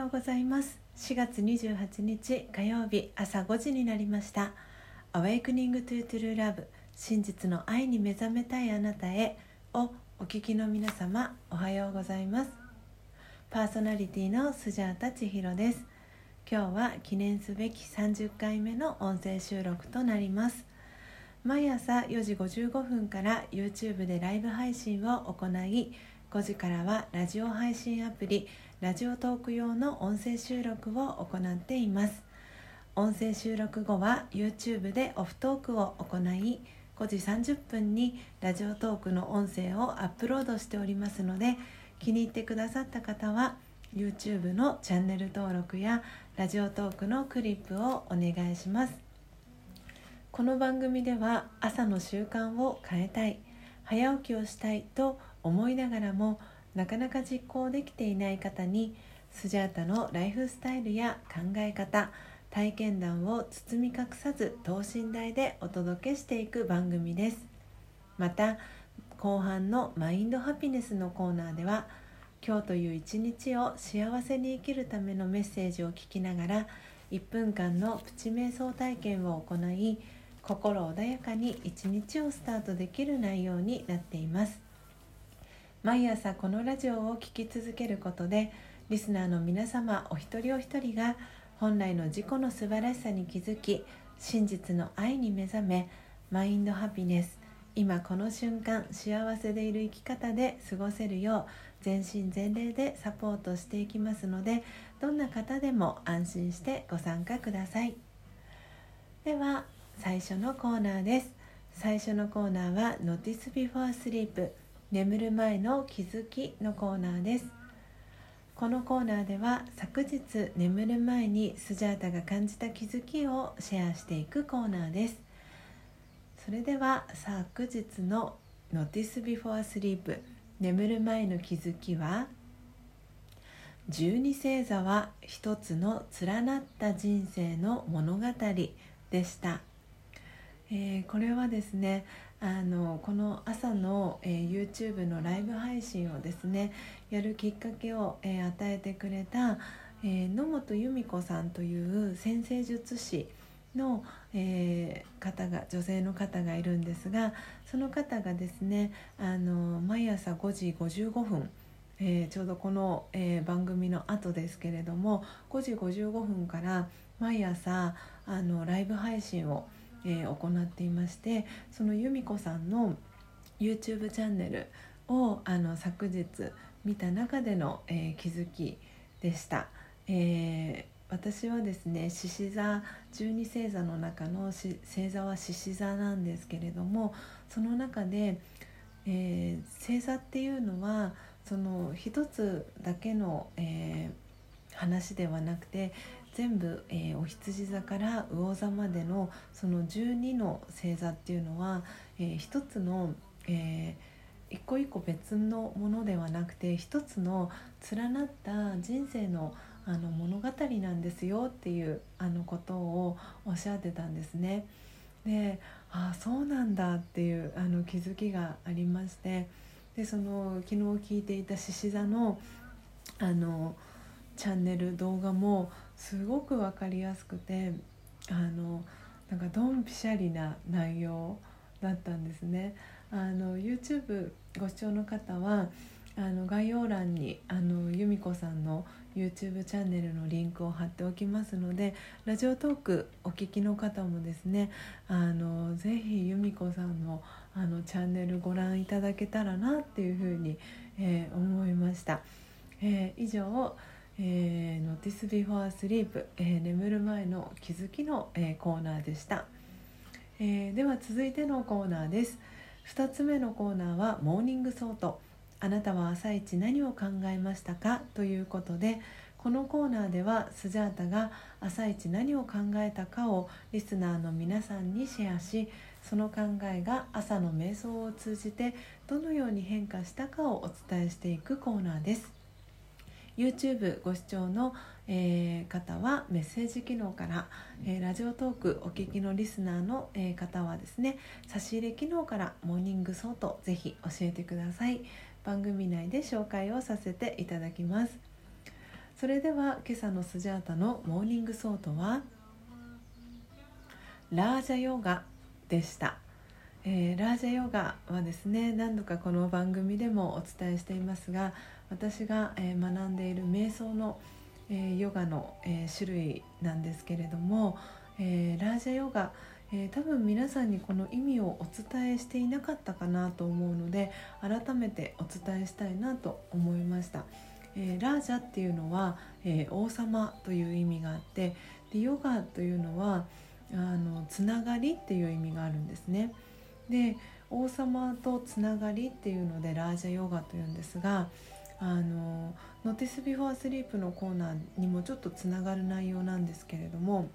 ようございます。4月28日火曜日朝5時になりました「Awakening to True Love 真実の愛に目覚めたいあなたへ」をお聞きの皆様おはようございます。パーソナリティのスジャータ千尋です。今日は記念すべき30回目の音声収録となります。毎朝4時55分から YouTube でライブ配信を行い5時からはラジオ配信アプリラジオトーク用の音声収録を行っています。音声収録後は YouTube でオフトークを行い5時30分にラジオトークの音声をアップロードしておりますので気に入ってくださった方は YouTube のチャンネル登録やラジオトークのクリップをお願いします。この番組では朝の習慣を変えたい早起きをしたいと思いながらもなかなか実行できていない方にスジャータのライフスタイルや考え方体験談を包み隠さず等身大でお届けしていく番組です。また後半のマインドハピネスのコーナーでは今日という一日を幸せに生きるためのメッセージを聞きながら1分間のプチ瞑想体験を行い心穏やかに一日をスタートできる内容になっています。毎朝このラジオを聴き続けることでリスナーの皆様お一人お一人が本来の自己の素晴らしさに気づき真実の愛に目覚めマインドハピネス今この瞬間幸せでいる生き方で過ごせるよう全身全霊でサポートしていきますのでどんな方でも安心してご参加ください。では最初のコーナーです。最初のコーナーは Notice Before Sleep 眠る前の気づきのコーナーです。このコーナーでは昨日眠る前にスジャータが感じた気づきをシェアしていくコーナーです。それでは昨日の Notice Before Sleep 眠る前の気づきは？十二星座は一つの連なった人生の物語でした、えー、これはですねあのこの朝の、えー、YouTube のライブ配信をですねやるきっかけを、えー、与えてくれた、えー、野本由美子さんという先生術師の、えー、方が女性の方がいるんですがその方がですねあの毎朝5時55分えー、ちょうどこの、えー、番組の後ですけれども5時55分から毎朝あのライブ配信をえー、行っていましてその由美子さんの YouTube チャンネルをあの昨日見た中での、えー、気づきでした。えー私はですね獅子座十二星座の中の星座は獅子座なんですけれどもその中で、えー、星座っていうのはその一つだけの、えー、話ではなくて全部、えー、お羊座から魚座までのその12の星座っていうのは、えー、一つの、えー、一個一個別のものではなくて一つの連なった人生のあの物語なんですよっていうあのことをおっしゃってたんですね。でああそうなんだっていうあの気づきがありましてでその昨日聞いていた獅子座のあのチャンネル動画もすごく分かりやすくてあのなんかドンピシャリな内容だったんですね。あの YouTube ご視聴の方はあの概要欄にあの由美子さんの YouTube チャンネルのリンクを貼っておきますのでラジオトークお聞きの方もですねあのぜひ由美子さんのあのチャンネルご覧いただけたらなっていうふうに、えー、思いました。えー、以上えー、Notice Before Sleep、え、眠る前の気づきの、え、コーナーでした、えー、では続いてのコーナーです。2つ目のコーナーは Morning Thought。あなたは朝一何を考えましたか？ということでこのコーナーではスジャータが朝一何を考えたかをリスナーの皆さんにシェアしその考えが朝の瞑想を通じてどのように変化したかをお伝えしていくコーナーです。YouTube ご視聴の、えー、方はメッセージ機能から、えー、 Radiotalk お聞きのリスナーの、えー、方はですね差し入れ機能から Morning Thought ぜひ教えてください。番組内で紹介をさせていただきます。それでは今朝のスジャータの Morning Thought はラージャヨガでした、えー、ラージャヨガはですね何度かこの番組でもお伝えしていますが私が、学んでいる瞑想の、ヨガの、種類なんですけれども、ラージャヨガ、多分皆さんにこの意味をお伝えしていなかったかなと思うので改めてお伝えしたいなと思いました。ラージャっていうのは、王様という意味があってでヨガというのはあのつながりっていう意味があるんですね。で王様とつながりっていうのでラージャヨガというんですがあの「 Notice Before Sleep」のコーナーにもちょっとつながる内容なんですけれども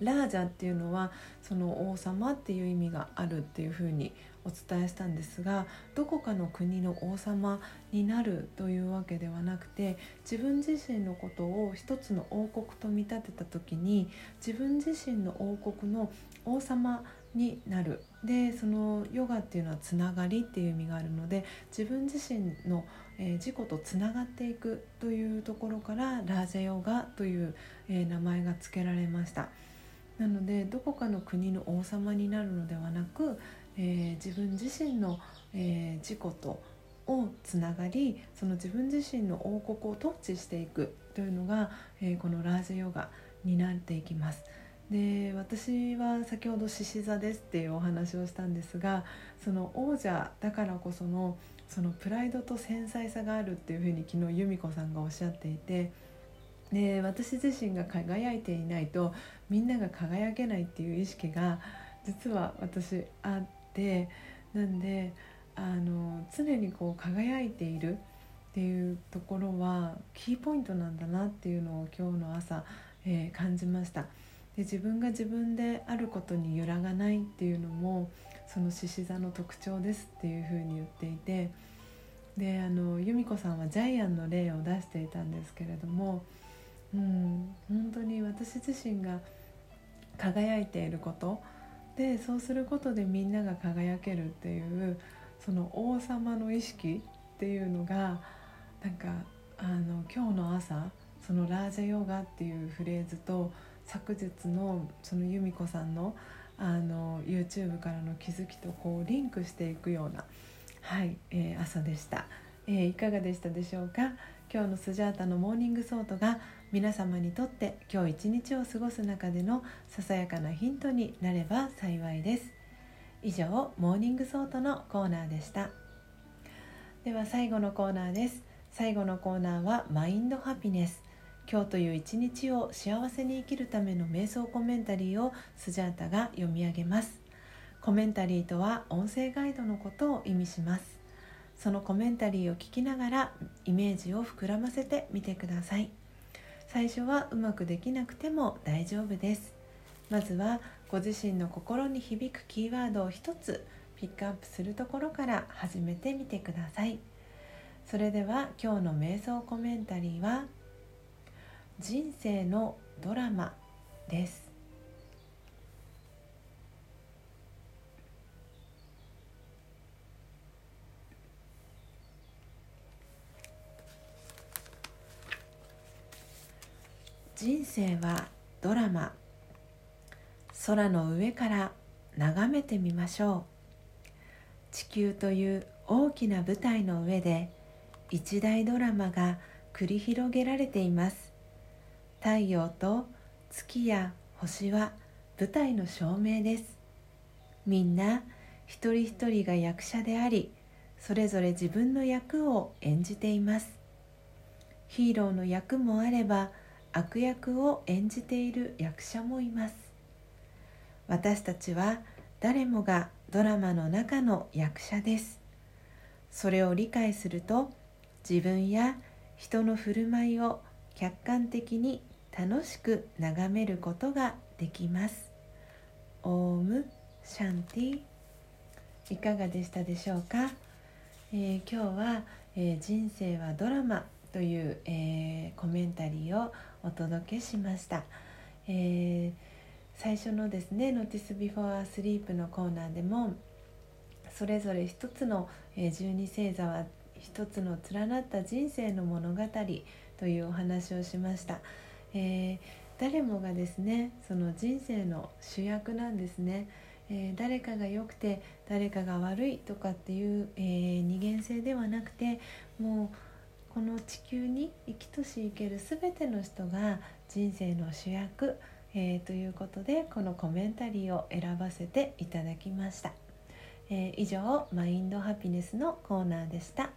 ラージャっていうのはその王様っていう意味があるっていうふうにお伝えしたんですがどこかの国の王様になるというわけではなくて自分自身のことを一つの王国と見立てた時に自分自身の王国の王様になるでそのヨガっていうのはつながりっていう意味があるので自分自身の、えー、自己とつながっていくというところからラージャヨガという、えー、名前が付けられました。なのでどこかの国の王様になるのではなく、えー、自分自身の、えー、自己とをつながりその自分自身の王国を統治していくというのが、え、このラージェヨガになっていきます。で私は先ほど獅子座ですっていうお話をしたんですがその王者だからこそのそのプライドと繊細さがあるっていうふうに昨日由美子さんがおっしゃっていてで私自身が輝いていないとみんなが輝けないっていう意識が実は私あってなんであの常にこう輝いているっていうところはキーポイントなんだなっていうのを今日の朝、えー、感じました。で自分が自分であることに揺らがないっていうのもその獅子座の特徴ですっていうふうに言っていてであの由美子さんはジャイアンの例を出していたんですけれどもうん本当に私自身が輝いていることでそうすることでみんなが輝けるっていうその王様の意識っていうのがなんかあの今日の朝そのラージャヨガっていうフレーズと昨日のその由美子さんのあの YouTube からの気づきとこうリンクしていくような、はいえー、朝でした、えー、いかがでしたでしょうか？今日のスジャータの Morning Thought が皆様にとって今日一日を過ごす中でのささやかなヒントになれば幸いです。以上 Morning Thought のコーナーでした。では最後のコーナーです。最後のコーナーは Mind Happiness。今日という一日を幸せに生きるための瞑想コメンタリーをスジャータが読み上げます。コメンタリーとは音声ガイドのことを意味します。そのコメンタリーを聞きながらイメージを膨らませてみてください。最初はうまくできなくても大丈夫です。まずはご自身の心に響くキーワードを一つピックアップするところから始めてみてください。それでは今日の瞑想コメンタリーは人生のドラマです。人生はドラマ。空の上から眺めてみましょう。地球という大きな舞台の上で一大ドラマが繰り広げられています。太陽と月や星は舞台の照明です。みんな一人一人が役者でありそれぞれ自分の役を演じています。ヒーローの役もあれば悪役を演じている役者もいます。私たちは誰もがドラマの中の役者です。それを理解すると自分や人の振る舞いを客観的に楽しく眺めることができます。オームシャンティ。いかがでしたでしょうか、えー、今日は、えー、人生はドラマ」という、えー、コメンタリーをお届けしました、えー、最初のですね「Notice Before Sleep」のコーナーでもそれぞれ一つの、え、十二星座は一つの連なった人生の物語というお話をしました、えー、誰もがですねその人生の主役なんですね、えー、誰かが良くて誰かが悪いとかっていう、えー、二元性ではなくてもうこの地球に生きとし生ける全ての人が人生の主役、えー、ということでこのコメンタリーを選ばせていただきました、え、以上マインドハピネスのコーナーでした。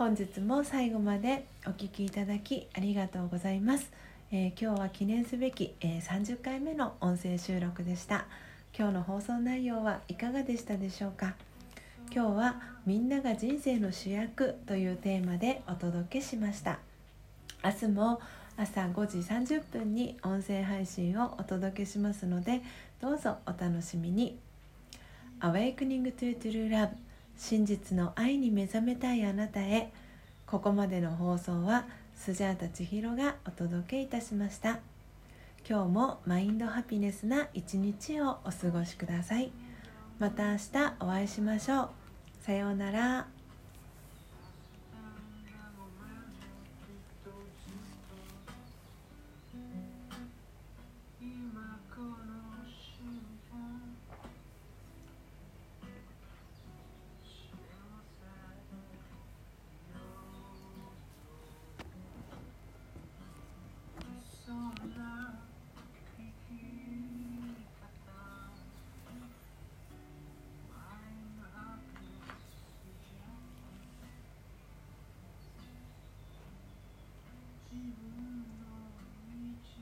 本日も最後までお聴きいただきありがとうございます、えー、今日は記念すべき、え30回目の音声収録でした。今日の放送内容はいかがでしたでしょうか？今日はみんなが人生の主役というテーマでお届けしました。明日も朝5時30分に音声配信をお届けしますのでどうぞお楽しみに Awakening to True Love 真実の愛に目覚めたいあなたへ。ここまでの放送はスジャータ千尋がお届けいたしました。今日もマインドハピネスな一日をお過ごしください。また明日お会いしましょう。さようなら。